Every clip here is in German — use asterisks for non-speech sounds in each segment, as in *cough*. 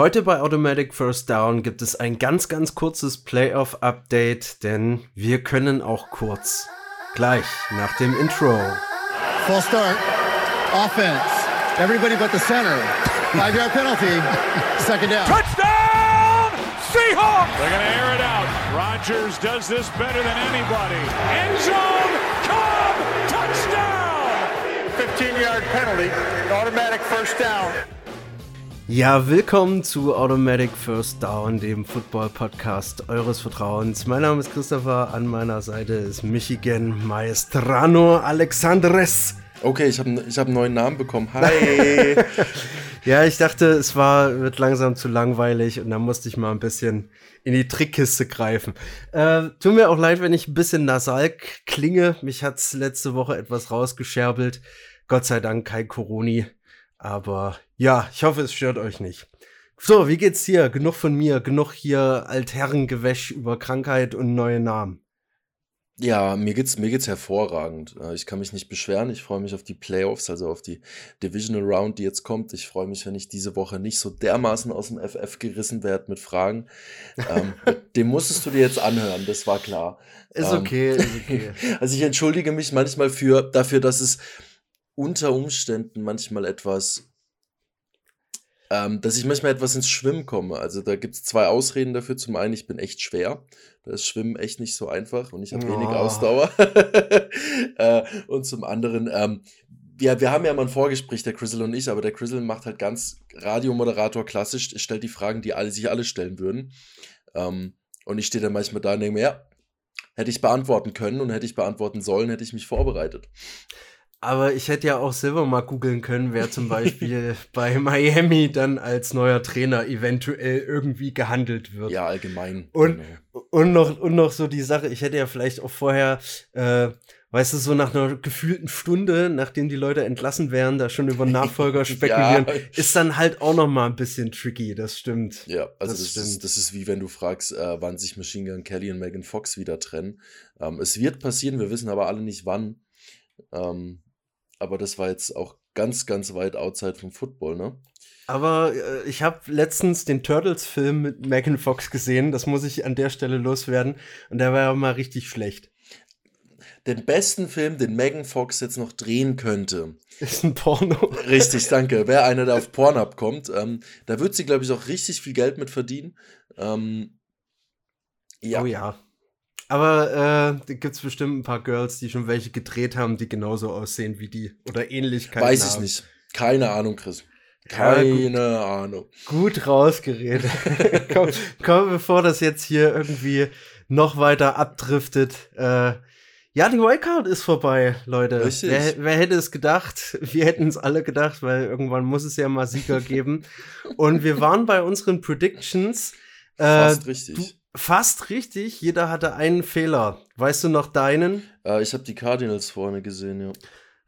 Heute bei Automatic First Down gibt es ein ganz, ganz kurzes Playoff-Update, denn wir können auch kurz. Gleich nach dem Intro. Full start. Offense. Everybody but the center. Five yard penalty. Second down. Touchdown! Seahawks! They're going to air it out. Rodgers does this better than anybody. End zone! Come! Touchdown! 15 yard penalty. Automatic first down. Ja, willkommen zu Automatic First Down, dem Football-Podcast eures Vertrauens. Mein Name ist Christopher, an meiner Seite ist Michigan Maestrano Alexandres. Okay, ich habe ich hab einen neuen Namen bekommen. Hi! *laughs* ja, ich dachte, es war, wird langsam zu langweilig und dann musste ich mal ein bisschen in die Trickkiste greifen. Äh, tut mir auch leid, wenn ich ein bisschen nasal klinge. Mich hat's letzte Woche etwas rausgescherbelt. Gott sei Dank kein Coroni. Aber ja, ich hoffe, es stört euch nicht. So, wie geht's hier? Genug von mir, genug hier Altherrengewäsch über Krankheit und neue Namen. Ja, mir geht's, mir geht's hervorragend. Äh, ich kann mich nicht beschweren. Ich freue mich auf die Playoffs, also auf die Divisional Round, die jetzt kommt. Ich freue mich, wenn ich diese Woche nicht so dermaßen aus dem FF gerissen werde mit Fragen. ähm, *laughs* dem musstest du dir jetzt anhören, das war klar. Ist ähm, okay, ist okay. *laughs* also ich entschuldige mich manchmal für, dafür, dass es unter Umständen manchmal etwas, ähm, dass ich manchmal etwas ins Schwimmen komme. Also da gibt es zwei Ausreden dafür. Zum einen, ich bin echt schwer. Da ist Schwimmen echt nicht so einfach und ich habe oh. wenig Ausdauer. *laughs* äh, und zum anderen, ähm, ja, wir haben ja mal ein Vorgespräch, der Crizzle und ich, aber der Crizzle macht halt ganz Radiomoderator klassisch, stellt die Fragen, die alle sich alle stellen würden. Ähm, und ich stehe dann manchmal da und denke mir, ja, hätte ich beantworten können und hätte ich beantworten sollen, hätte ich mich vorbereitet. Aber ich hätte ja auch selber mal googeln können, wer zum Beispiel *laughs* bei Miami dann als neuer Trainer eventuell irgendwie gehandelt wird. Ja, allgemein. Und, genau. und, noch, und noch so die Sache, ich hätte ja vielleicht auch vorher, äh, weißt du, so nach einer gefühlten Stunde, nachdem die Leute entlassen werden, da schon über Nachfolger *laughs* spekulieren, ja. ist dann halt auch noch mal ein bisschen tricky, das stimmt. Ja, also das, das stimmt. Ist, das ist wie wenn du fragst, äh, wann sich Machine Gun Kelly und Megan Fox wieder trennen. Ähm, es wird passieren, wir wissen aber alle nicht wann. Ähm, aber das war jetzt auch ganz, ganz weit outside vom Football, ne? Aber äh, ich habe letztens den Turtles-Film mit Megan Fox gesehen, das muss ich an der Stelle loswerden. Und der war ja mal richtig schlecht. Den besten Film, den Megan Fox jetzt noch drehen könnte. Ist ein Porno. Richtig, *laughs* danke. Wer einer, der auf Pornhub kommt, ähm, da wird sie, glaube ich, auch richtig viel Geld mit verdienen. Ähm, ja. Oh ja. Aber äh, gibt es bestimmt ein paar Girls, die schon welche gedreht haben, die genauso aussehen wie die oder Ähnlichkeiten Weiß ich haben. nicht. Keine Ahnung, Chris. Keine ja, Ahnung. Gut rausgeredet. *laughs* komm, komm, bevor das jetzt hier irgendwie noch weiter abdriftet. Äh, ja, die Wildcard ist vorbei, Leute. Richtig. Wer, wer hätte es gedacht? Wir hätten es alle gedacht, weil irgendwann muss es ja mal Sieger geben. Und wir waren bei unseren Predictions. Äh, Fast richtig. Du, Fast richtig, jeder hatte einen Fehler. Weißt du noch deinen? Äh, ich habe die Cardinals vorne gesehen, ja.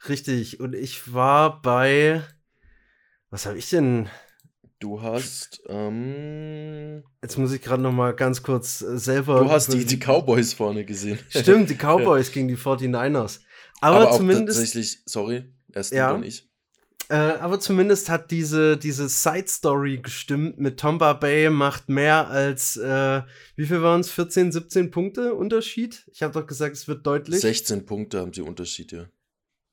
Richtig, und ich war bei. Was habe ich denn? Du hast. Ähm, Jetzt muss ich gerade noch mal ganz kurz äh, selber. Du hast die, die Cowboys vorne gesehen. *laughs* Stimmt, die Cowboys gegen die 49ers. Aber, Aber zumindest. Tatsächlich, sorry, erst ja. und ich. Äh, aber zumindest hat diese, diese Side-Story gestimmt mit Tomba Bay macht mehr als, äh, wie viel waren es? 14, 17 Punkte Unterschied? Ich habe doch gesagt, es wird deutlich. 16 Punkte haben sie Unterschied, ja.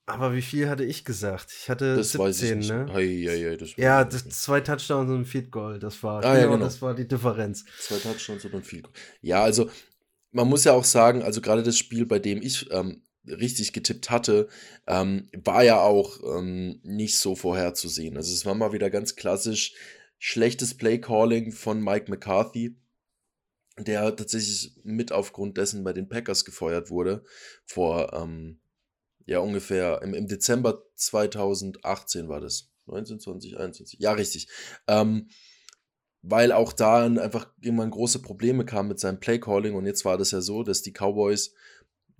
Aber wie viel hatte ich gesagt? Ich hatte das 17, ne? Hei, hei, hei, das ja, das, zwei Touchdowns und ein Field Goal, das war, ah, genau, ja, genau. das war die Differenz. Zwei Touchdowns und ein Field Goal. Ja, also man muss ja auch sagen, also gerade das Spiel, bei dem ich ähm, richtig getippt hatte, ähm, war ja auch ähm, nicht so vorherzusehen. Also es war mal wieder ganz klassisch schlechtes Playcalling von Mike McCarthy, der tatsächlich mit aufgrund dessen bei den Packers gefeuert wurde, vor ähm, ja ungefähr im, im Dezember 2018 war das. 19, 20, 21. Ja, richtig. Ähm, weil auch da einfach irgendwann große Probleme kamen mit seinem Playcalling und jetzt war das ja so, dass die Cowboys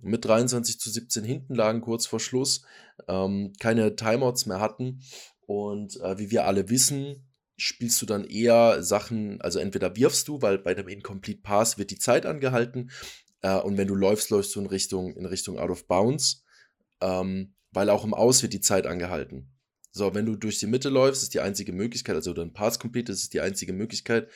mit 23 zu 17 hinten lagen kurz vor Schluss, ähm, keine Timeouts mehr hatten. Und äh, wie wir alle wissen, spielst du dann eher Sachen, also entweder wirfst du, weil bei dem Incomplete Pass wird die Zeit angehalten. Äh, und wenn du läufst, läufst du in Richtung, in Richtung Out of Bounds. Ähm, weil auch im Aus wird die Zeit angehalten. So, wenn du durch die Mitte läufst, ist die einzige Möglichkeit, also dein Pass complete ist die einzige Möglichkeit,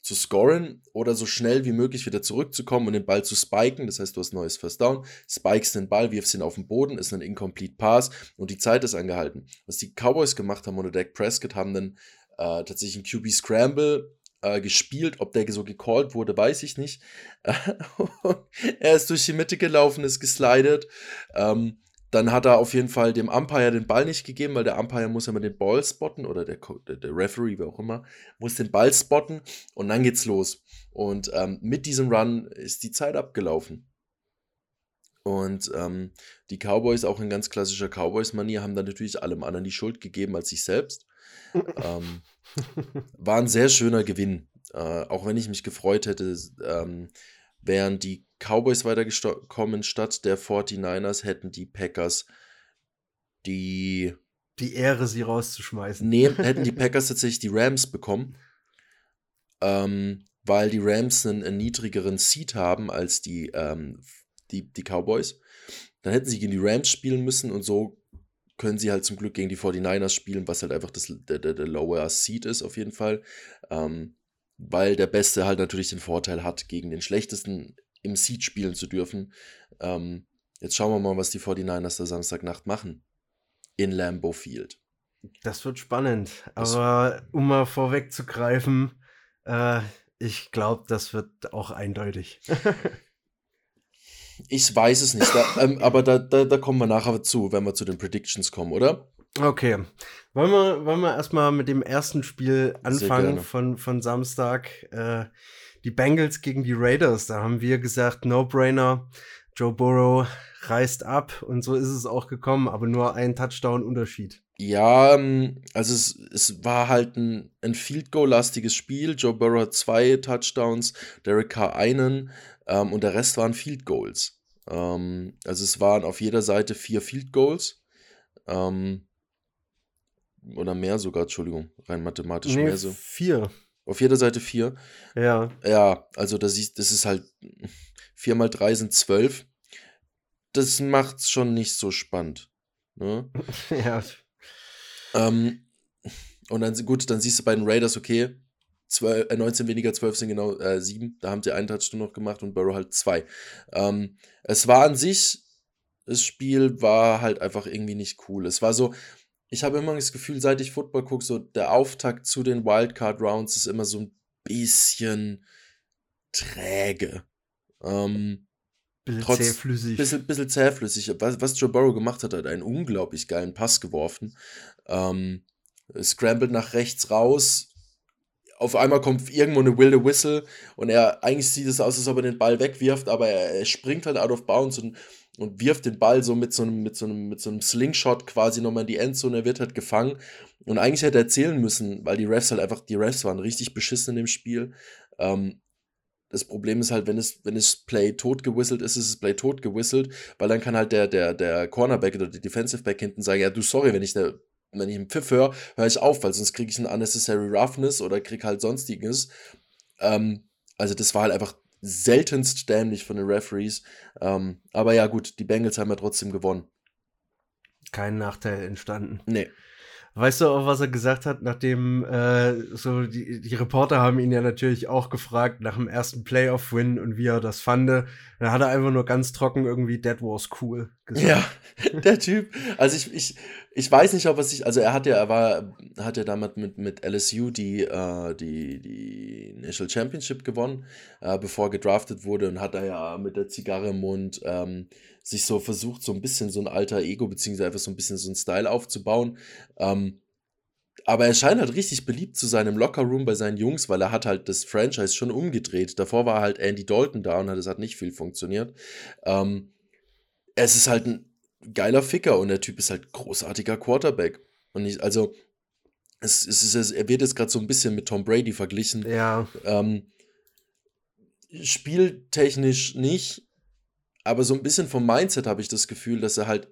zu scoren oder so schnell wie möglich wieder zurückzukommen und den Ball zu spiken. Das heißt, du hast neues First Down, spikest den Ball, wirfst ihn auf den Boden, ist ein Incomplete Pass und die Zeit ist angehalten. Was die Cowboys gemacht haben oder Dak Prescott haben dann äh, tatsächlich einen QB Scramble äh, gespielt. Ob der so gecallt wurde, weiß ich nicht. *laughs* er ist durch die Mitte gelaufen, ist geslidet. Ähm, dann hat er auf jeden Fall dem Umpire den Ball nicht gegeben, weil der Umpire muss immer den Ball spotten oder der, der, der Referee, wer auch immer, muss den Ball spotten und dann geht's los. Und ähm, mit diesem Run ist die Zeit abgelaufen. Und ähm, die Cowboys, auch in ganz klassischer Cowboys-Manier, haben dann natürlich allem anderen die Schuld gegeben als sich selbst. *laughs* ähm, war ein sehr schöner Gewinn. Äh, auch wenn ich mich gefreut hätte, ähm, wären die Cowboys weitergekommen statt der 49ers, hätten die Packers die. Die Ehre, sie rauszuschmeißen. Nee, *laughs* hätten die Packers tatsächlich die Rams bekommen. Ähm, weil die Rams einen, einen, niedrigeren Seed haben als die, ähm, die, die Cowboys. Dann hätten sie gegen die Rams spielen müssen und so können sie halt zum Glück gegen die 49ers spielen, was halt einfach das, der, der, der Lower Seed ist auf jeden Fall. Ähm, weil der Beste halt natürlich den Vorteil hat, gegen den Schlechtesten im Seed spielen zu dürfen. Ähm, jetzt schauen wir mal, was die 49ers da Samstagnacht machen. In Lambeau Field. Das wird spannend. Aber um mal vorwegzugreifen, äh, ich glaube, das wird auch eindeutig. *laughs* ich weiß es nicht, da, ähm, aber da, da, da kommen wir nachher zu, wenn wir zu den Predictions kommen, oder? Okay. Wollen wir, wollen wir erstmal mit dem ersten Spiel anfangen von, von Samstag? Äh, die Bengals gegen die Raiders. Da haben wir gesagt, No-Brainer. Joe Burrow reißt ab und so ist es auch gekommen, aber nur ein Touchdown-Unterschied. Ja, ähm, also es, es war halt ein, ein Field Goal-lastiges Spiel. Joe Burrow hat zwei Touchdowns, Derek Carr einen ähm, und der Rest waren Field Goals. Ähm, also es waren auf jeder Seite vier Field Goals. Ähm, oder mehr sogar, Entschuldigung, rein mathematisch nee, mehr so. Vier. Auf jeder Seite vier. Ja. Ja, also das ist, das ist halt vier mal drei sind zwölf. Das macht's schon nicht so spannend. Ne? *laughs* ja. Ähm, und dann, gut, dann siehst du bei den Raiders, okay, 12, äh, 19 weniger, 12 sind genau äh, 7. Da haben sie einen Touchdown noch gemacht und Burrow halt zwei. Ähm, es war an sich, das Spiel war halt einfach irgendwie nicht cool. Es war so, ich habe immer das Gefühl, seit ich Football gucke, so der Auftakt zu den Wildcard Rounds ist immer so ein bisschen träge. Ähm, bisschen trotz, zähflüssig. Bisschen, bisschen zähflüssig. Was, was Joe Burrow gemacht hat, hat einen unglaublich geilen Pass geworfen. Ähm, scrambled nach rechts raus. Auf einmal kommt irgendwo eine wilde Whistle und er, eigentlich sieht es aus, als ob er den Ball wegwirft, aber er, er springt halt out of bounds und und wirft den Ball so mit so einem, mit so einem, mit so einem Slingshot quasi nochmal in die Endzone, er wird halt gefangen. Und eigentlich hätte er zählen müssen, weil die Refs halt einfach, die Refs waren richtig beschissen in dem Spiel. Ähm, das Problem ist halt, wenn es, wenn es Play tot gewistelt ist, ist es Play tot gewistelt, weil dann kann halt der, der, der Cornerback oder der Defensive Back hinten sagen, ja, du, sorry, wenn ich der, wenn ich einen Pfiff höre, höre ich auf, weil sonst kriege ich einen Unnecessary Roughness oder krieg halt sonstiges. Ähm, also das war halt einfach seltenst dämlich von den Referees. Ähm, aber ja, gut, die Bengals haben ja trotzdem gewonnen. Kein Nachteil entstanden. Nee. Weißt du auch, was er gesagt hat, nachdem äh, so die, die Reporter haben ihn ja natürlich auch gefragt nach dem ersten Playoff-Win und wie er das fand. Da hat er einfach nur ganz trocken irgendwie That was cool gesagt. Ja, *laughs* der Typ. Also ich, ich, ich weiß nicht, ob er sich, also er hat ja, er war, hat ja damals mit, mit LSU die, äh, die, die National Championship gewonnen, äh, bevor er gedraftet wurde und hat er ja mit der Zigarre im Mund ähm, sich so versucht, so ein bisschen so ein alter Ego, beziehungsweise einfach so ein bisschen so ein Style aufzubauen. Ähm, aber er scheint halt richtig beliebt zu sein im Lockerroom bei seinen Jungs, weil er hat halt das Franchise schon umgedreht. Davor war halt Andy Dalton da und es hat nicht viel funktioniert. Ähm, es ist halt ein geiler Ficker und der Typ ist halt großartiger Quarterback. Und ich, also, es, es ist, er wird jetzt gerade so ein bisschen mit Tom Brady verglichen. Ja. Ähm, spieltechnisch nicht, aber so ein bisschen vom Mindset habe ich das Gefühl, dass er halt,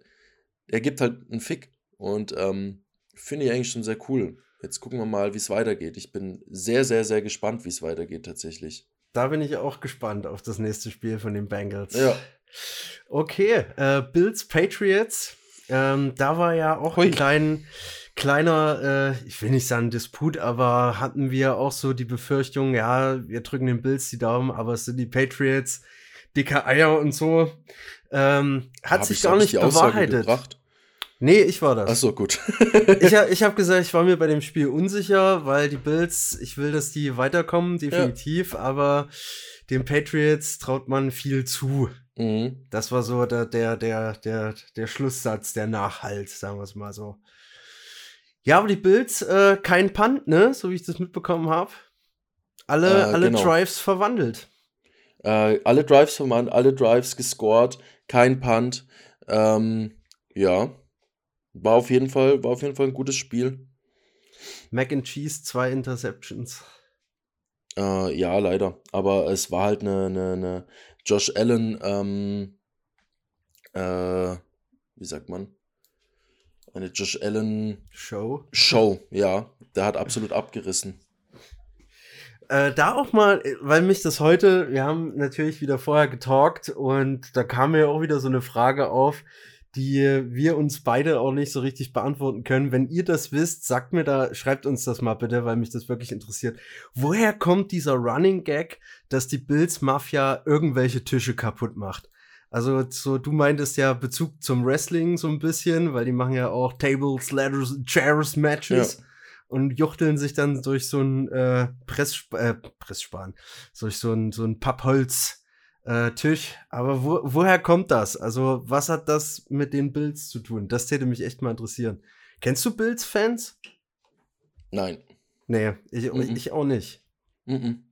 er gibt halt einen Fick und ähm, finde ich eigentlich schon sehr cool. Jetzt gucken wir mal, wie es weitergeht. Ich bin sehr, sehr, sehr gespannt, wie es weitergeht tatsächlich. Da bin ich auch gespannt auf das nächste Spiel von den Bengals. Ja. Okay, äh, Bills Patriots. Ähm, da war ja auch Hui. ein klein, kleiner, äh, ich will nicht sagen Disput, aber hatten wir auch so die Befürchtung, ja, wir drücken den Bills die Daumen, aber es sind die Patriots, dicke Eier und so. Ähm, hat Hab sich ich- gar nicht bewahrheitet. Nee, ich war das. Ach so, gut. *laughs* Ich, ich habe gesagt, ich war mir bei dem Spiel unsicher, weil die Bills, ich will, dass die weiterkommen, definitiv, aber den Patriots traut man viel zu. Mhm. Das war so der, der, der, der, der Schlusssatz, der Nachhalt, sagen wir es mal so. Ja, aber die Bills, äh, kein Punt, ne? So wie ich das mitbekommen habe. Alle, Äh, alle genau. Drives verwandelt. Äh, alle Drives vermannt, alle Drives gescored, kein Punt. Ähm, ja, war auf jeden Fall, war auf jeden Fall ein gutes Spiel. Mac and Cheese, zwei Interceptions. Äh, ja, leider. Aber es war halt eine, eine, eine Josh Allen, ähm, äh, wie sagt man? Eine Josh Allen Show. Show, ja. Der hat absolut abgerissen. Äh, da auch mal, weil mich das heute, wir haben natürlich wieder vorher getalkt und da kam mir auch wieder so eine Frage auf, die wir uns beide auch nicht so richtig beantworten können. Wenn ihr das wisst, sagt mir da, schreibt uns das mal bitte, weil mich das wirklich interessiert. Woher kommt dieser Running Gag, dass die Bills Mafia irgendwelche Tische kaputt macht? Also, so, du meintest ja Bezug zum Wrestling so ein bisschen, weil die machen ja auch Tables, Ladders, Chairs Matches und juchteln sich dann durch so ein äh, Press, äh, Pressspan, durch so ein, so ein Pappholz äh, Tisch. Aber wo, woher kommt das? Also, was hat das mit den Bills zu tun? Das täte mich echt mal interessieren. Kennst du Bills-Fans? Nein. Nee, ich, Mhm. ich auch nicht. Mhm.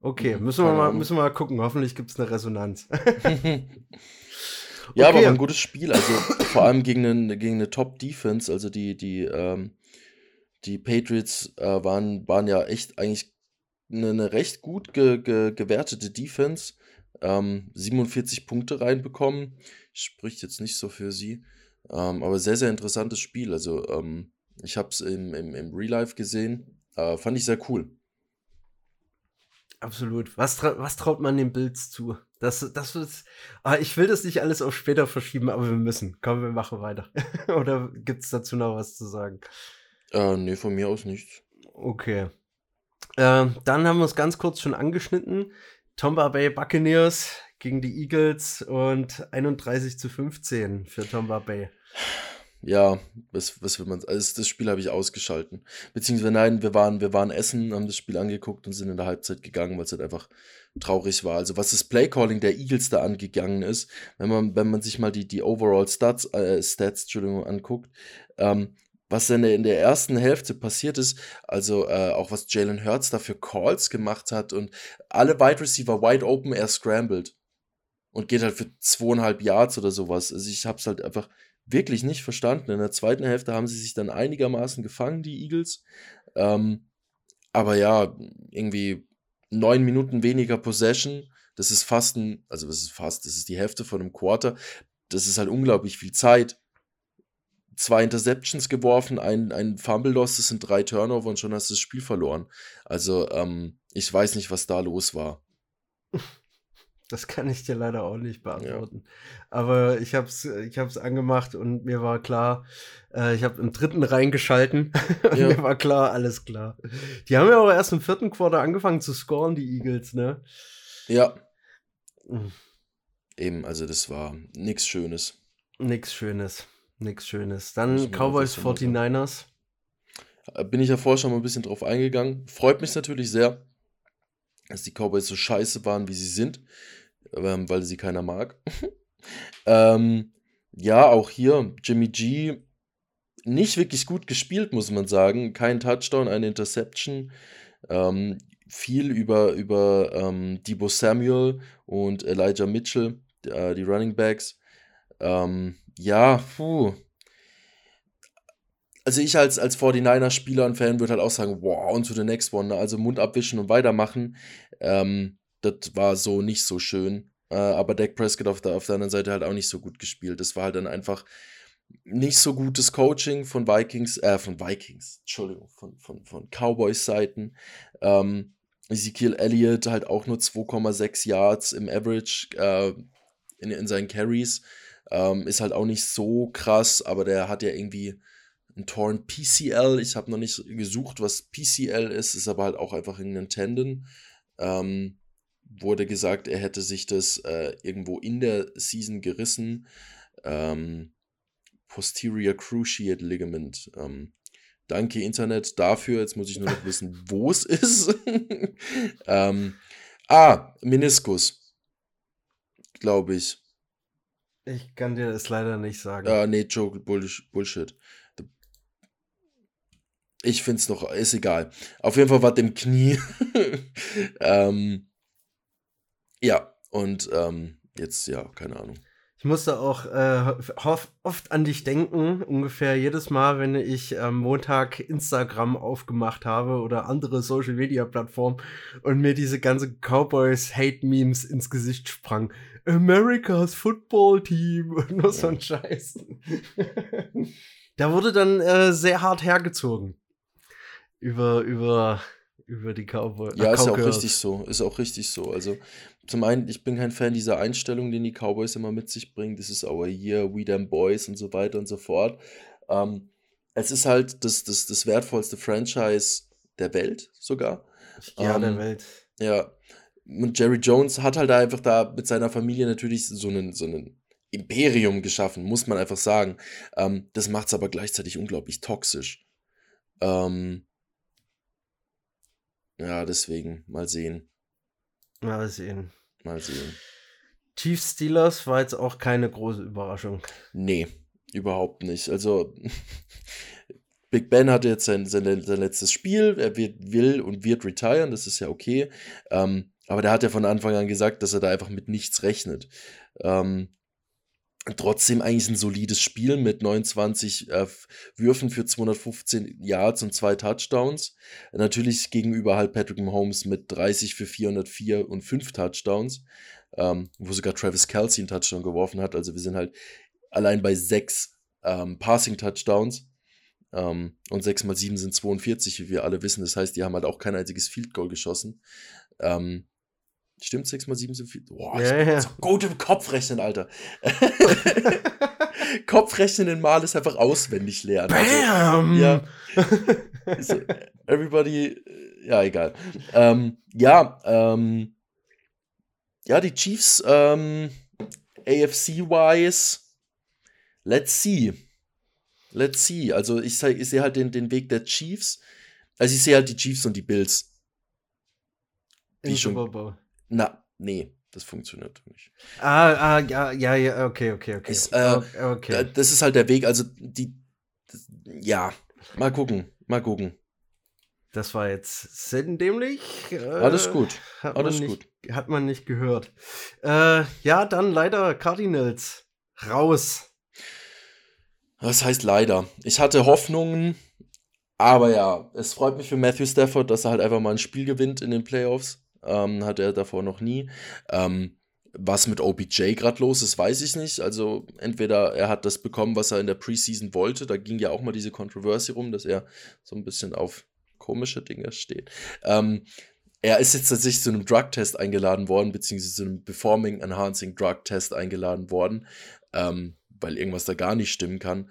Okay, müssen wir mal, müssen wir mal gucken. Hoffentlich gibt es eine Resonanz. *laughs* *laughs* Ja, aber Okay. war ein gutes Spiel. Also vor allem gegen, einen, gegen eine Top-Defense. Also die, die, ähm, die Patriots äh, waren, waren ja echt eigentlich eine, eine recht gut ge, ge, gewertete Defense. Ähm, 47 Punkte reinbekommen. Spricht jetzt nicht so für sie. Ähm, aber sehr, sehr interessantes Spiel. Also ähm, ich habe es im, im, im Real Life gesehen. Äh, fand ich sehr cool. Absolut. Was, tra was traut man den Bills zu? Das, das ist, ah, ich will das nicht alles auf später verschieben, aber wir müssen. Komm, wir machen weiter. *laughs* Oder gibt es dazu noch was zu sagen? Äh, nee, von mir aus nichts. Okay. Äh, dann haben wir es ganz kurz schon angeschnitten. Tomba Bay Buccaneers gegen die Eagles und 31 zu 15 für Tomba Bay. Ja, was, was will man Also das Spiel habe ich ausgeschalten. Beziehungsweise nein, wir waren, wir waren essen, haben das Spiel angeguckt und sind in der Halbzeit gegangen, weil es halt einfach traurig war. Also was das Playcalling der Eagles da angegangen ist, wenn man, wenn man sich mal die, die Overall Stats, äh, Stats Entschuldigung, anguckt, ähm, was der, in der ersten Hälfte passiert ist, also äh, auch was Jalen Hurts da für Calls gemacht hat und alle Wide Receiver wide open, er scrambled und geht halt für zweieinhalb Yards oder sowas. Also ich habe es halt einfach wirklich nicht verstanden. In der zweiten Hälfte haben sie sich dann einigermaßen gefangen, die Eagles. Ähm, aber ja, irgendwie neun Minuten weniger Possession. Das ist fast ein, also das ist fast, das ist die Hälfte von einem Quarter. Das ist halt unglaublich viel Zeit. Zwei Interceptions geworfen, ein, ein Fumble Loss, das sind drei Turnover und schon hast du das Spiel verloren. Also, ähm, ich weiß nicht, was da los war. *laughs* Das kann ich dir leider auch nicht beantworten. Aber ich habe es ich hab's angemacht und mir war klar, äh, ich habe im dritten reingeschalten *laughs* und Ja. mir war klar, alles klar. Die haben ja auch erst im vierten Quarter angefangen zu scoren, die Eagles, ne? Ja, Mhm. eben, also das war nichts Schönes. Nix Schönes. Nix Schönes. Dann Cowboys einfach so mal 49ers. Äh, Bin ich ja vorher schon mal ein bisschen drauf eingegangen. Freut mich natürlich sehr, dass die Cowboys so scheiße waren, wie sie sind, ähm, weil sie keiner mag. *laughs* ähm, ja, auch hier Jimmy G nicht wirklich gut gespielt, muss man sagen. Kein Touchdown, eine Interception. Ähm, viel über, über ähm, Debo Samuel und Elijah Mitchell, äh, die Running Backs. Ähm, ja, puh. Also ich als, als 49er-Spieler und Fan würde halt auch sagen, wow, on to the next one. Ne? Also Mund abwischen und weitermachen. Ähm, das war so nicht so schön. Äh, aber Dak Prescott auf der, auf der anderen Seite halt auch nicht so gut gespielt. Das war halt dann einfach nicht so gutes Coaching von Vikings, äh, von Vikings, Entschuldigung, von, von, von Cowboys-Seiten. Ähm, Ezekiel Elliott halt auch nur 2,6 Yards im Average äh, in, in seinen Carries. Ähm, ist halt auch nicht so krass, aber der hat ja irgendwie ein Torn PCL. Ich habe noch nicht gesucht, was PCL ist, ist aber halt auch einfach ein Tendon. Ähm, wurde gesagt, er hätte sich das äh, irgendwo in der Season gerissen. Ähm, Posterior Cruciate Ligament. Ähm, danke Internet dafür. Jetzt muss ich nur noch *laughs* wissen, wo es ist. *laughs* ähm, ah, Meniskus. Glaube ich. Ich kann dir das leider nicht sagen. Ah, nee, Joke, Bullshit. Ich finde es noch, ist egal. Auf jeden Fall war dem Knie. *laughs* ähm, ja, und ähm, jetzt, ja, keine Ahnung. Ich musste auch äh, oft an dich denken, ungefähr jedes Mal, wenn ich am Montag Instagram aufgemacht habe oder andere Social Media Plattformen und mir diese ganzen Cowboys Hate Memes ins Gesicht sprang. America's Football Team und nur so ein Scheiß. *laughs* da wurde dann äh, sehr hart hergezogen über über über die Cowboys. Ja, ist ja auch richtig so. Ist auch richtig so. Also zum einen, ich bin kein Fan dieser Einstellung, den die Cowboys immer mit sich bringen. Das ist our year, we them boys und so weiter und so fort. Ähm, es ist halt das, das, das wertvollste Franchise der Welt sogar. Ja, ähm, der Welt. Ja. Und Jerry Jones hat halt einfach da mit seiner Familie natürlich so einen, so einen Imperium geschaffen, muss man einfach sagen. Ähm, das macht es aber gleichzeitig unglaublich toxisch. Ähm, ja, deswegen, mal sehen. Mal sehen. Mal sehen. Chiefs Steelers war jetzt auch keine große Überraschung. Nee, überhaupt nicht. Also, *laughs* Big Ben hatte jetzt sein, sein, sein letztes Spiel. Er wird, will und wird retiren, das ist ja okay. Ähm, aber der hat ja von Anfang an gesagt, dass er da einfach mit nichts rechnet. Ähm, trotzdem eigentlich ein solides Spiel mit 29 äh, Würfen für 215 Yards und zwei Touchdowns. Natürlich gegenüber halt Patrick Mahomes mit 30 für 404 und fünf Touchdowns, ähm, wo sogar Travis Kelsey einen Touchdown geworfen hat. Also wir sind halt allein bei sechs ähm, Passing Touchdowns. Ähm, und 6 mal 7 sind 42, wie wir alle wissen. Das heißt, die haben halt auch kein einziges Field Goal geschossen. Ähm, Stimmt, 6 mal 7 sind viel. Boah, ja, ja. so gut im Kopfrechnen, Alter. *laughs* Kopfrechnen in Mal ist einfach auswendig lernen. Also, Bam! Also, ja. everybody, äh, ja, egal. Ähm, ja, ähm, ja, die Chiefs, ähm, AFC-wise, let's see. Let's see. Also, ich, ich sehe halt den, den Weg der Chiefs. Also, ich sehe halt die Chiefs und die Bills. Schon, Super na, nee, das funktioniert nicht. Ah, ah, ja, ja, ja, okay, okay, okay. Ist, äh, okay. Das ist halt der Weg, also die, das, ja, mal gucken, mal gucken. Das war jetzt dämlich. Äh, Alles gut. Alles nicht, gut. Hat man nicht gehört. Äh, ja, dann leider Cardinals. Raus. Was heißt leider? Ich hatte Hoffnungen, aber ja, es freut mich für Matthew Stafford, dass er halt einfach mal ein Spiel gewinnt in den Playoffs. Ähm, hat er davor noch nie. Ähm, was mit OBJ gerade los ist, weiß ich nicht. Also entweder er hat das bekommen, was er in der Preseason wollte. Da ging ja auch mal diese Controversy rum, dass er so ein bisschen auf komische Dinge steht. Ähm, er ist jetzt tatsächlich zu einem Drug-Test eingeladen worden, beziehungsweise zu einem Performing Enhancing Drug-Test eingeladen worden, ähm, weil irgendwas da gar nicht stimmen kann.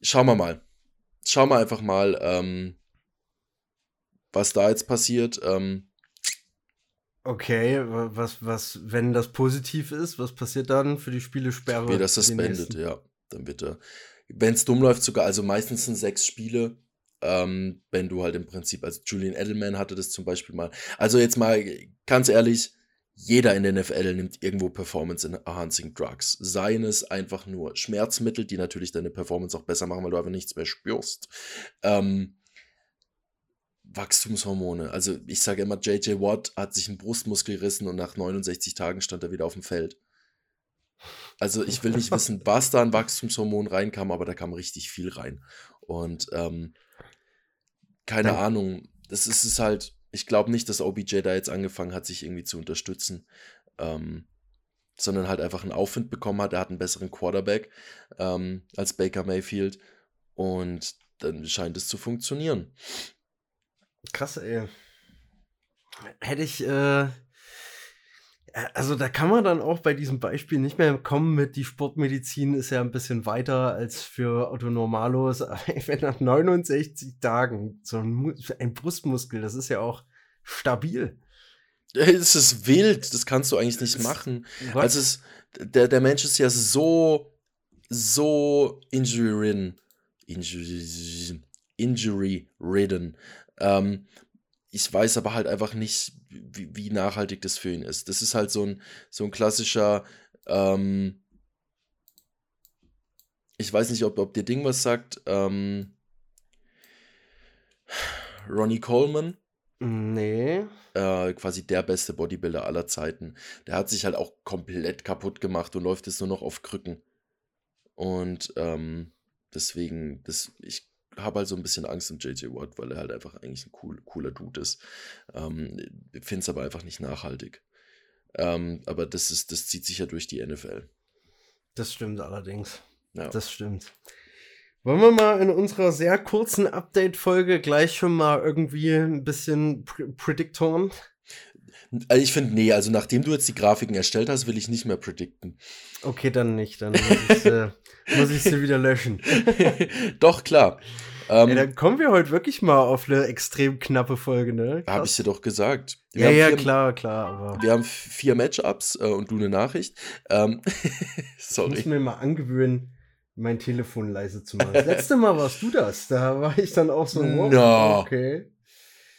Schauen wir mal. Schauen wir einfach mal, ähm, was da jetzt passiert. Ähm, Okay, was, was, wenn das positiv ist, was passiert dann für die Spielesperre? Wird das suspendet, ja. Dann bitte. Wenn es dumm läuft, sogar, also meistens sind sechs Spiele, ähm, wenn du halt im Prinzip, also Julian Edelman hatte das zum Beispiel mal. Also jetzt mal ganz ehrlich, jeder in der NFL nimmt irgendwo Performance-Enhancing Drugs. Seien es einfach nur Schmerzmittel, die natürlich deine Performance auch besser machen, weil du einfach nichts mehr spürst. Ähm, Wachstumshormone. Also ich sage immer, JJ Watt hat sich einen Brustmuskel gerissen und nach 69 Tagen stand er wieder auf dem Feld. Also ich will nicht wissen, was da an Wachstumshormon reinkam, aber da kam richtig viel rein. Und ähm, keine ja. Ahnung, das ist es halt, ich glaube nicht, dass OBJ da jetzt angefangen hat, sich irgendwie zu unterstützen. Ähm, sondern halt einfach einen Aufwind bekommen hat. Er hat einen besseren Quarterback ähm, als Baker Mayfield. Und dann scheint es zu funktionieren. Krass, ey. Hätte ich, äh, Also da kann man dann auch bei diesem Beispiel nicht mehr kommen mit, die Sportmedizin ist ja ein bisschen weiter als für Otto Normalos. *laughs* Wenn nach 69 Tagen so ein, ein Brustmuskel, das ist ja auch stabil. Es ist wild, das kannst du eigentlich nicht machen. What? Also es, der, der Mensch ist ja so, so injury-ridden. Injury, injury-ridden. Ähm, ich weiß aber halt einfach nicht, wie, wie, nachhaltig das für ihn ist. Das ist halt so ein, so ein klassischer, ähm, ich weiß nicht, ob, ob dir Ding was sagt, ähm, Ronnie Coleman. Nee. Äh, quasi der beste Bodybuilder aller Zeiten. Der hat sich halt auch komplett kaputt gemacht und läuft jetzt nur noch auf Krücken. Und ähm, deswegen, das, ich habe halt so ein bisschen Angst um JJ Watt, weil er halt einfach eigentlich ein cool, cooler Dude ist. Ähm, Finde es aber einfach nicht nachhaltig. Ähm, aber das, ist, das zieht sich ja durch die NFL. Das stimmt allerdings. Ja. Das stimmt. Wollen wir mal in unserer sehr kurzen Update-Folge gleich schon mal irgendwie ein bisschen Pr Prediktoren? Also ich finde, nee, also nachdem du jetzt die Grafiken erstellt hast, will ich nicht mehr predikten. Okay, dann nicht. Dann muss ich äh, *laughs* muss ich sie wieder löschen. *laughs* Doch, klar. Ähm, ja, dann kommen wir heute wirklich mal auf eine extrem knappe Folge, ne? Habe ich dir doch gesagt. Wir ja, ja, vier, klar, klar. Aber wir haben vier Matchups äh, und du eine Nachricht. Ähm, sorry. *laughs* Ich muss mir mal angewöhnen, mein Telefon leise zu machen. Das letzte Mal warst du das. Da war ich dann auch so, wow, no. okay.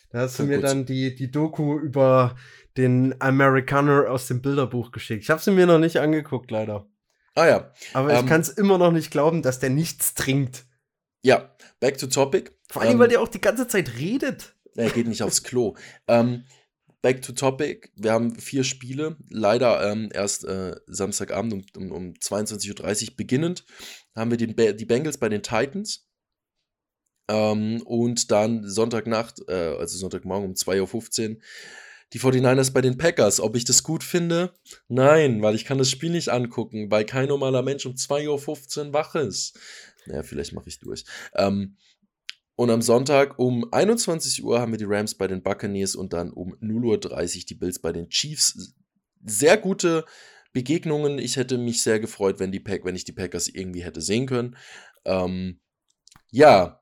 Da hast du mir gut. dann die, die Doku über den Amerikaner aus dem Bilderbuch geschickt. Ich habe sie mir noch nicht angeguckt, leider. Ah ja. Aber ähm, ich kann es immer noch nicht glauben, dass der nichts trinkt. Ja, back to topic. Vor allem, ähm, weil der auch die ganze Zeit redet. Er geht nicht aufs Klo. ähm, back to topic. Wir haben vier Spiele. Leider ähm, erst äh, Samstagabend um, um, um 22.30 Uhr beginnend. Haben wir den die Bengals bei den Titans. Ähm, und dann Sonntagnacht, äh, also Sonntagmorgen um 2.15 Uhr, die 49ers bei den Packers. Ob ich das gut finde? Nein, weil ich kann das Spiel nicht angucken, weil kein normaler Mensch um 2.15 Uhr wach ist. Naja, vielleicht mache ich durch. Ähm, und am Sonntag um 21 Uhr haben wir die Rams bei den Buccaneers und dann um 0.30 Uhr die Bills bei den Chiefs. Sehr gute Begegnungen. Ich hätte mich sehr gefreut, wenn, die Pack, wenn ich die Packers irgendwie hätte sehen können. Ähm, ja.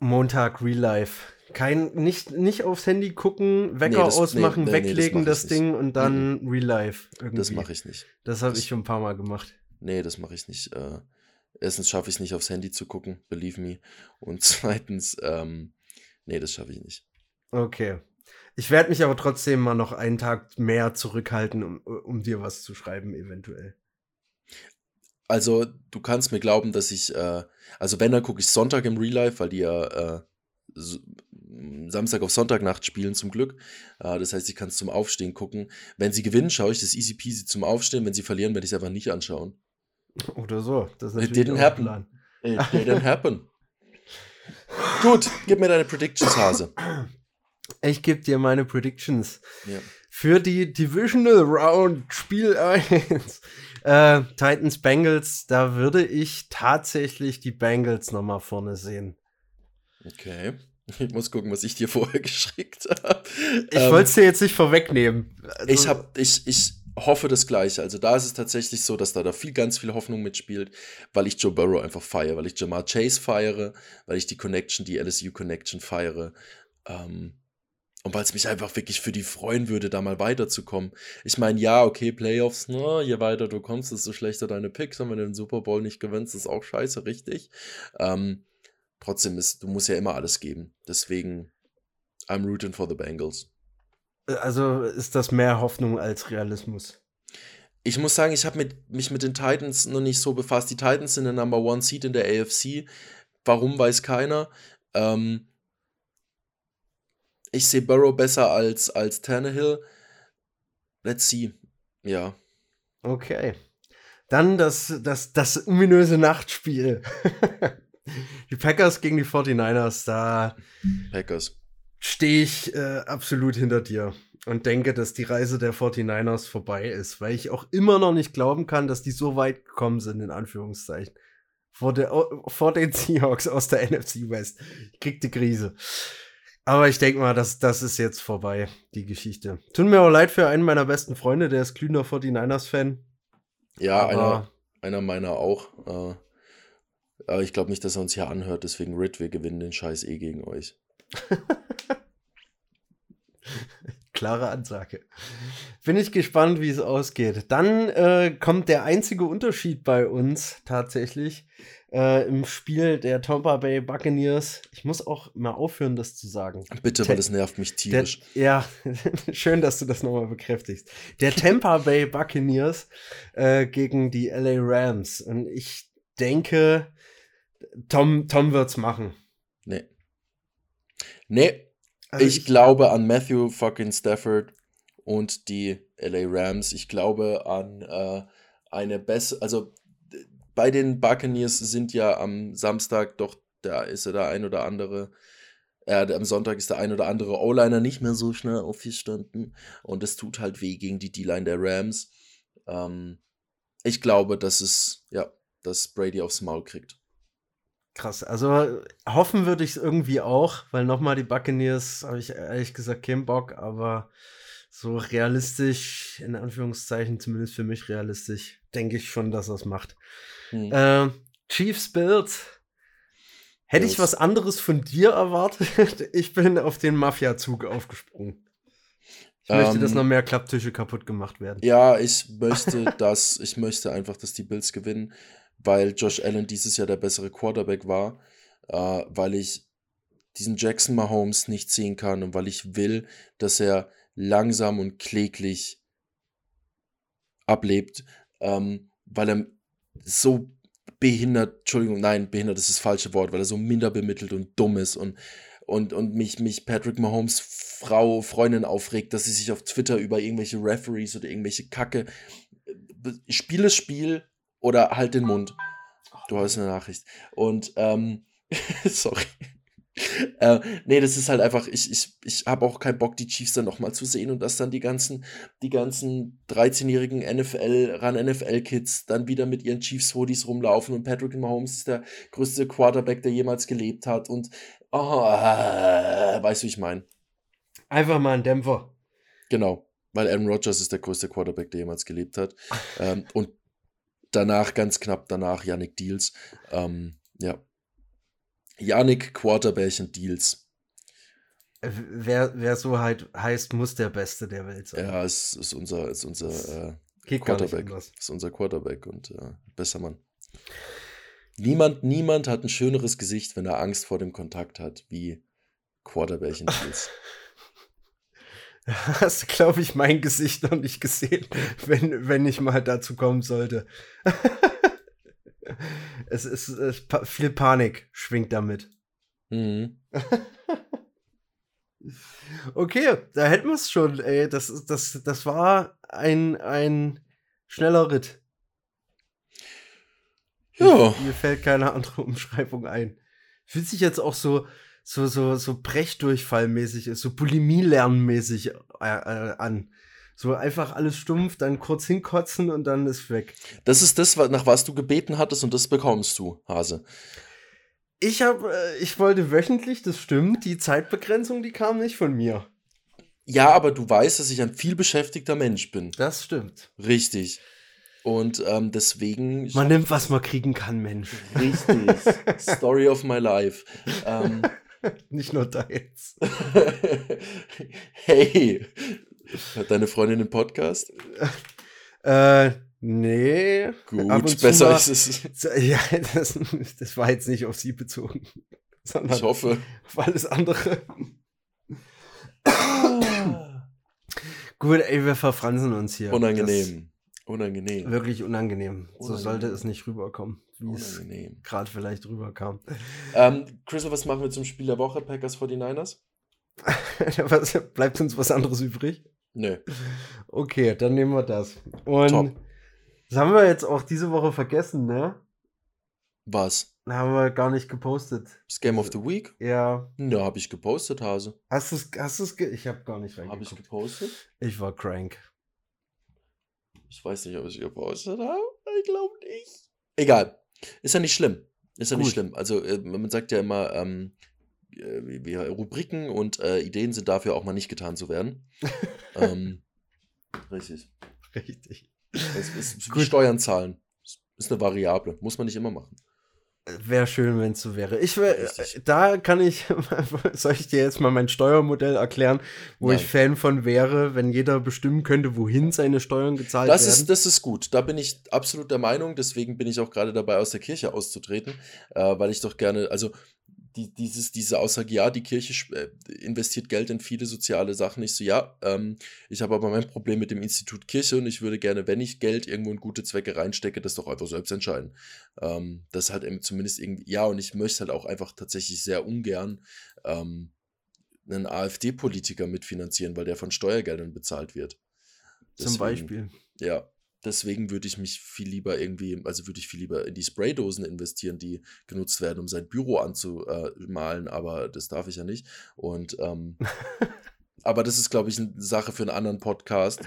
Montag Real Life. Kein, nicht, nicht aufs Handy gucken, Wecker nee, das, ausmachen, nee, nee, weglegen das, das Ding und dann mhm. Real Life. Irgendwie. Das mache ich nicht. Das habe ich schon ein paar Mal gemacht. Nee, das mache ich nicht. Äh, erstens schaffe ich es nicht aufs Handy zu gucken, believe me. Und *laughs* zweitens, ähm, nee, das schaffe ich nicht. Okay. Ich werde mich aber trotzdem mal noch einen Tag mehr zurückhalten, um, um dir was zu schreiben, eventuell. Also, du kannst mir glauben, dass ich, äh, also wenn, dann gucke ich Sonntag im Real Life, weil die ja äh, Samstag auf Sonntagnacht spielen zum Glück. Äh, das heißt, ich kann es zum Aufstehen gucken. Wenn sie gewinnen, schaue ich das easy peasy zum Aufstehen. Wenn sie verlieren, werde ich es einfach nicht anschauen. Oder so. Das ist It didn't happen. Plan. It *laughs* didn't happen. Gut, gib mir deine Predictions, Hase. Ich gebe dir meine Predictions. Ja. Für die Divisional Round Spiel 1. Äh, Titans Bengals, da würde ich tatsächlich die Bengals nochmal vorne sehen. Okay. Ich muss gucken, was ich dir *laughs* vorher geschickt habe. Ich ähm, wollte es dir jetzt nicht vorwegnehmen. Also, ich, hab, ich, ich hoffe das Gleiche. Also da ist es tatsächlich so, dass da, da viel, ganz viel Hoffnung mitspielt, weil ich Joe Burrow einfach feiere, weil ich Jamar Chase feiere, weil ich die Connection, die LSU Connection feiere. Ähm, und weil es mich einfach wirklich für die freuen würde, da mal weiterzukommen. Ich meine, ja, okay, Playoffs, na, je weiter du kommst, desto schlechter deine Picks. Und wenn du den Super Bowl nicht gewinnst, ist auch scheiße, richtig. Ähm, trotzdem ist, du musst ja immer alles geben. Deswegen, I'm rooting for the Bengals. Also ist das mehr Hoffnung als Realismus? Ich muss sagen, ich habe mich mit den Titans noch nicht so befasst. Die Titans sind der Number One Seed in der AFC. Warum weiß keiner. Ähm, ich sehe Burrow besser als, als Tannehill. Let's see. Ja. Okay. Dann das, das, das ominöse Nachtspiel. *laughs* die Packers gegen die 49ers, da Packers. stehe ich äh, absolut hinter dir und denke, dass die Reise der 49ers vorbei ist, weil ich auch immer noch nicht glauben kann, dass die so weit gekommen sind, in Anführungszeichen. Vor, der, vor den Seahawks aus der *laughs* NFC West. Ich krieg die Krise. Aber ich denke mal, das, das ist jetzt vorbei, die Geschichte. Tut mir auch leid für einen meiner besten Freunde, der ist glühender 49ers-Fan. Ja, einer, einer meiner auch. Äh, aber ich glaube nicht, dass er uns hier anhört, deswegen Rit, wir gewinnen den Scheiß eh gegen euch. *laughs* Klare Ansage. Bin ich gespannt, wie es ausgeht. Dann äh, kommt der einzige Unterschied bei uns tatsächlich äh, im Spiel der Tampa Bay Buccaneers. Ich muss auch mal aufhören, das zu sagen. Bitte, weil das nervt mich tierisch. Der, ja, *laughs* schön, dass du das nochmal bekräftigst. Der Tampa Bay Buccaneers äh, gegen die LA Rams. Und ich denke, Tom, Tom wird's machen. Nee. Nee. Also ich, ich glaube an Matthew fucking Stafford und die LA Rams. Ich glaube an äh, eine bessere, also bei den Buccaneers sind ja am Samstag doch, da ist ja der ein oder andere, äh, am Sonntag ist der ein oder andere O-Liner nicht mehr so schnell aufgestanden und es tut halt weh gegen die D-Line der Rams. Ähm, ich glaube, dass es, ja, dass Brady aufs Maul kriegt. Krass, also hoffen würde ich es irgendwie auch, weil nochmal die Buccaneers habe ich ehrlich gesagt keinen Bock, aber so realistisch, in Anführungszeichen, zumindest für mich realistisch, denke ich schon, dass er es macht. Hm. Äh, Chiefs Bills. Hätte ich was anderes von dir erwartet? *laughs* ich bin auf den Mafia-Zug aufgesprungen. Ich möchte, ähm, dass noch mehr Klapptische kaputt gemacht werden. Ja, ich möchte, *laughs* dass, ich möchte einfach, dass die Bills gewinnen weil Josh Allen dieses Jahr der bessere Quarterback war, äh, weil ich diesen Jackson Mahomes nicht sehen kann und weil ich will, dass er langsam und kläglich ablebt, ähm, weil er so behindert, Entschuldigung, nein, behindert ist das falsche Wort, weil er so minder bemittelt und dumm ist und, und, und mich, mich Patrick Mahomes Frau, Freundin aufregt, dass sie sich auf Twitter über irgendwelche Referees oder irgendwelche Kacke. Äh, Spiel ist Spiel, oder halt den Mund. Du hast eine Nachricht. Und, ähm, *laughs* sorry. *laughs* äh, nee, das ist halt einfach, ich, ich, ich habe auch keinen Bock, die Chiefs dann nochmal zu sehen und dass dann die ganzen, die ganzen 13-jährigen NFL, ran NFL-Kids dann wieder mit ihren Chiefs-Hoodies rumlaufen und Patrick Mahomes ist der größte Quarterback, der jemals gelebt hat und, oh, weißt du, wie ich meine? Einfach mal ein Dämpfer. Genau, weil Aaron Rodgers ist der größte Quarterback, der jemals gelebt hat. ähm, und danach, ganz knapp danach, Yannick Deals. Ähm, ja. Yannick Quarterbärchen Deals. Äh, wer, wer so halt heißt, muss der Beste der Welt sein. Ja, es ist unser, ist unser äh, Quarterback. Ist unser Quarterback und äh, besser Mann. Niemand, niemand hat ein schöneres Gesicht, wenn er Angst vor dem Kontakt hat, wie Quarterbärchen Deals. *laughs* hast du, glaube ich, mein Gesicht noch nicht gesehen, *laughs* wenn, wenn ich mal dazu kommen sollte. *laughs* *laughs* es ist, es viel Panik schwingt damit. Mhm. *laughs* okay, da hätten wir es schon, ey. Das, das, das war ein, ein schneller Ritt. Ja. Mir fällt keine andere Umschreibung ein. Fühlt sich jetzt auch so, so, so, so Brechdurchfallmäßig ist, so Bulimie-Lernmäßig äh, äh, an. So einfach alles stumpf, dann kurz hinkotzen und dann ist weg. Das ist das, nach was du gebeten hattest und das bekommst du, Hase. Ich habe, äh, ich wollte wöchentlich, das stimmt. Die Zeitbegrenzung, die kam nicht von mir. Ja, aber du weißt, dass ich ein viel beschäftigter Mensch bin. Das stimmt. Richtig. Und ähm, deswegen. Man nimmt, was man kriegen kann, Mensch. Richtig. Story of my life. Ähm, *laughs* Nicht nur deins. *laughs* hey, hat deine Freundin einen Podcast? *laughs* Äh, nee. Gut, besser mal, ist es. *laughs* Ja, das, das, war jetzt nicht auf sie bezogen. *laughs* Ich hoffe. Auf alles andere. Gut, ey, wir verfransen uns hier. Unangenehm. Das unangenehm. Wirklich unangenehm. unangenehm. So sollte es nicht rüberkommen wie es gerade vielleicht rüberkam. Ähm, Chris, was machen wir zum Spiel der Woche? Packers 49ers? was, bleibt uns was anderes übrig? Nö. Okay, dann nehmen wir das. Und Top. das haben wir jetzt auch diese Woche vergessen, ne? Was? Haben wir gar nicht gepostet. Das Game of the Week? Ja. Ja, habe ich gepostet, Hase. Hast du es hast du's Ich habe gar nicht reingeguckt. Habe ich gepostet? Ich war crank. Ich weiß nicht, ob ich gepostet habe. Ich glaube nicht. Egal. Ist ja nicht schlimm. Ist ja Gut. nicht schlimm. Also, äh, man sagt ja immer, ähm, äh, Rubriken und äh, Ideen sind dafür auch mal nicht getan zu werden. *laughs* ähm, richtig. Richtig. Das ist wie Steuern zahlen. Ist eine Variable. Muss man nicht immer machen. Wäre schön, wenn es so wäre. Ich wär, da kann ich, *laughs* soll ich dir jetzt mal mein Steuermodell erklären, wo Nein. ich Fan von wäre, wenn jeder bestimmen könnte, wohin seine Steuern gezahlt das werden. Ist, das ist gut. Da bin ich absolut der Meinung. Deswegen bin ich auch gerade dabei, aus der Kirche auszutreten, äh, weil ich doch gerne, also die, dieses, diese Aussage, ja, die Kirche äh, investiert Geld in viele soziale Sachen. Ich so, ja, ähm, ich habe aber mein Problem mit dem Institut Kirche und ich würde gerne, wenn ich Geld irgendwo in gute Zwecke reinstecke, das doch einfach selbst entscheiden. Ähm, das halt zumindest irgendwie, ja, und ich möchte halt auch einfach tatsächlich sehr ungern ähm, einen AfD-Politiker mitfinanzieren, weil der von Steuergeldern bezahlt wird. Deswegen, Zum Beispiel. Ja, Deswegen würde ich mich viel lieber irgendwie, also würde ich viel lieber in die Spraydosen investieren, die genutzt werden, um sein Büro anzumalen, aber das darf ich ja nicht. Und ähm, *laughs* aber das ist, glaube ich, eine Sache für einen anderen Podcast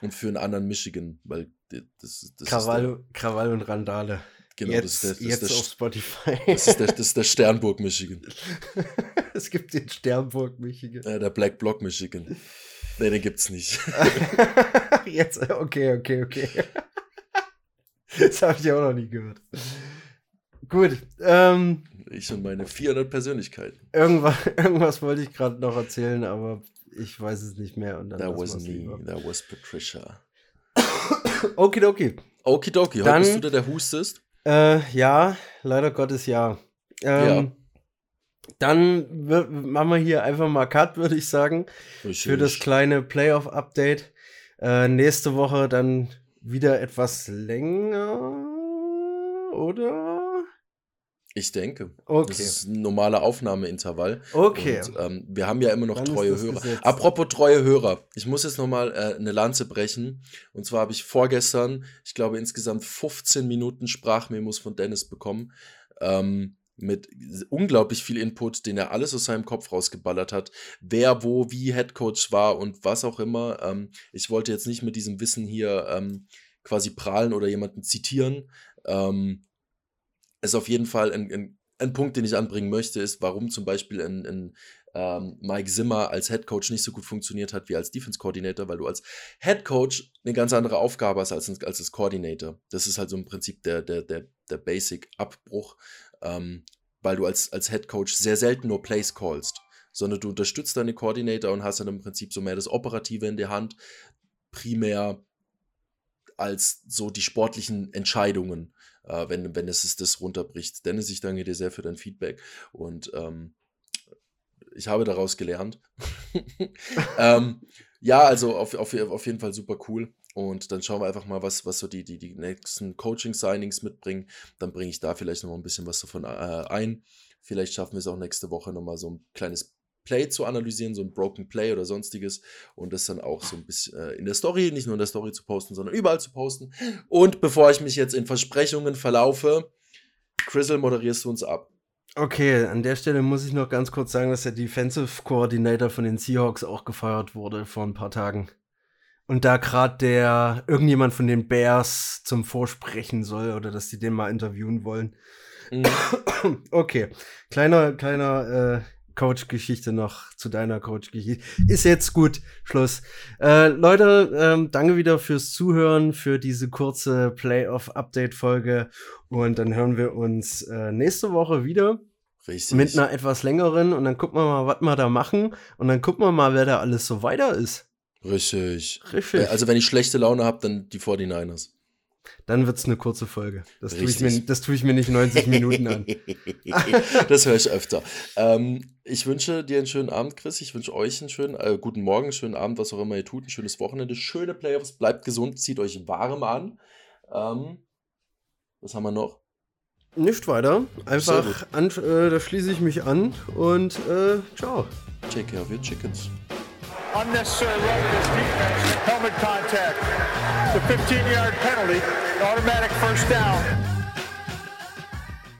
und für einen anderen Michigan, weil das, das Krawall, ist der, Krawall und Randale. Genau, jetzt, das ist der, das jetzt ist auf Spotify. Das ist der, das ist der *laughs* Sternburg Michigan. es gibt den Sternburg Michigan. Äh, der Black Block Michigan. Nee, den gibt's nicht. *laughs* Jetzt, okay, okay, okay. Das habe ich auch noch nie gehört. Gut. Ähm, ich und meine 400 Persönlichkeiten. Irgendwas, *laughs* irgendwas wollte ich gerade noch erzählen, aber ich weiß es nicht mehr. Und dann that was me, lieber. that was Patricia. Okidoki. Okidoki, heute bist du der, der hustest? Äh, ja, leider Gottes ja. Ähm, ja. Dann machen wir hier einfach mal Cut, würde ich sagen. Richtig. Für das kleine Playoff-Update. Äh, nächste Woche dann wieder etwas länger, oder? Ich denke. Okay. Das ist ein normaler Aufnahmeintervall. Okay. Und, ähm, wir haben ja immer noch Wann treue Hörer. Gesetzt? Apropos treue Hörer. Ich muss jetzt nochmal äh, eine Lanze brechen. Und zwar habe ich vorgestern, ich glaube, insgesamt 15 Minuten Sprachmemos von Dennis bekommen. Ähm, mit unglaublich viel Input, den er alles aus seinem Kopf rausgeballert hat, wer wo wie Headcoach war und was auch immer. Ähm, ich wollte jetzt nicht mit diesem Wissen hier ähm, quasi prahlen oder jemanden zitieren. Ähm, ist auf jeden Fall ein, ein, ein, Punkt, den ich anbringen möchte, ist, warum zum Beispiel ein, ein ähm, Mike Zimmer als Headcoach nicht so gut funktioniert hat wie als Defense Coordinator, weil du als Headcoach eine ganz andere Aufgabe hast als, als als Coordinator. Das ist halt so im Prinzip der, der, der, der Basic-Abbruch ähm, weil du als, als Head Coach sehr selten nur Plays callst, sondern du unterstützt deine Coordinator und hast dann im Prinzip so mehr das Operative in der Hand, primär als so die sportlichen Entscheidungen, äh, wenn, wenn es das runterbricht. Dennis, ich danke dir sehr für dein Feedback und ähm, ich habe daraus gelernt. *laughs* ähm, ja, also auf, auf, auf jeden Fall super cool. Und dann schauen wir einfach mal, was, was so die, die, die nächsten Coaching-Signings mitbringen. Dann bringe ich da vielleicht noch mal ein bisschen was davon äh, ein. Vielleicht schaffen wir es auch nächste Woche noch mal so ein kleines Play zu analysieren, so ein Broken Play oder sonstiges und das dann auch so ein bisschen äh, in der Story, nicht nur in der Story zu posten, sondern überall zu posten. Und bevor ich mich jetzt in Versprechungen verlaufe, Chrisel, moderierst du uns ab. Okay, an der Stelle muss ich noch ganz kurz sagen, dass der Defensive Coordinator von den Seahawks auch gefeuert wurde vor ein paar Tagen und da gerade der irgendjemand von den Bears zum Vorsprechen soll oder dass die den mal interviewen wollen. Mhm. *coughs* Okay, kleiner kleiner äh, Coach-Geschichte noch zu deiner Coach-Geschichte. Ist jetzt gut, Schluss. Äh, Leute, ähm, danke wieder fürs Zuhören, für diese kurze Playoff-Update-Folge. Und dann hören wir uns äh, nächste Woche wieder. Richtig. Mit einer etwas längeren. Und dann gucken wir mal, was wir da machen. Und dann gucken wir mal, wer da alles so weiter ist. Richtig. Richtig. Also wenn ich schlechte Laune habe, dann die 49ers. Dann wird es eine kurze Folge. Das tue, ich mir, das tue ich mir nicht 90 Minuten an. *laughs* das höre ich öfter. Ähm, ich wünsche dir einen schönen Abend, Chris. Ich wünsche euch einen schönen äh, guten Morgen, schönen Abend, was auch immer ihr tut. Ein schönes Wochenende, schöne Playoffs. Bleibt gesund, zieht euch warm an. Ähm, was haben wir noch? Nicht weiter. Einfach, an, äh, da schließe ich mich an und äh, ciao. Take care of your chickens. unnecessary ruggedness defense, helmet contact. The 15-yard penalty, automatic first down.